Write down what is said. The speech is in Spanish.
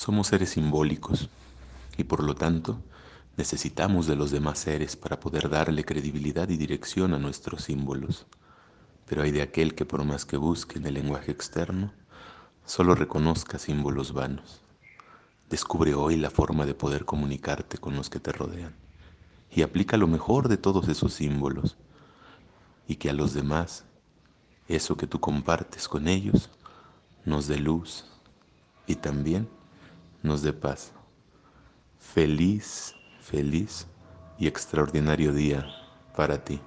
Somos seres simbólicos y por lo tanto necesitamos de los demás seres para poder darle credibilidad y dirección a nuestros símbolos. Pero hay de aquel que por más que busque en el lenguaje externo, solo reconozca símbolos vanos. Descubre hoy la forma de poder comunicarte con los que te rodean y aplica lo mejor de todos esos símbolos y que a los demás eso que tú compartes con ellos nos dé luz y también nos dé paz. Feliz, feliz y extraordinario día para ti.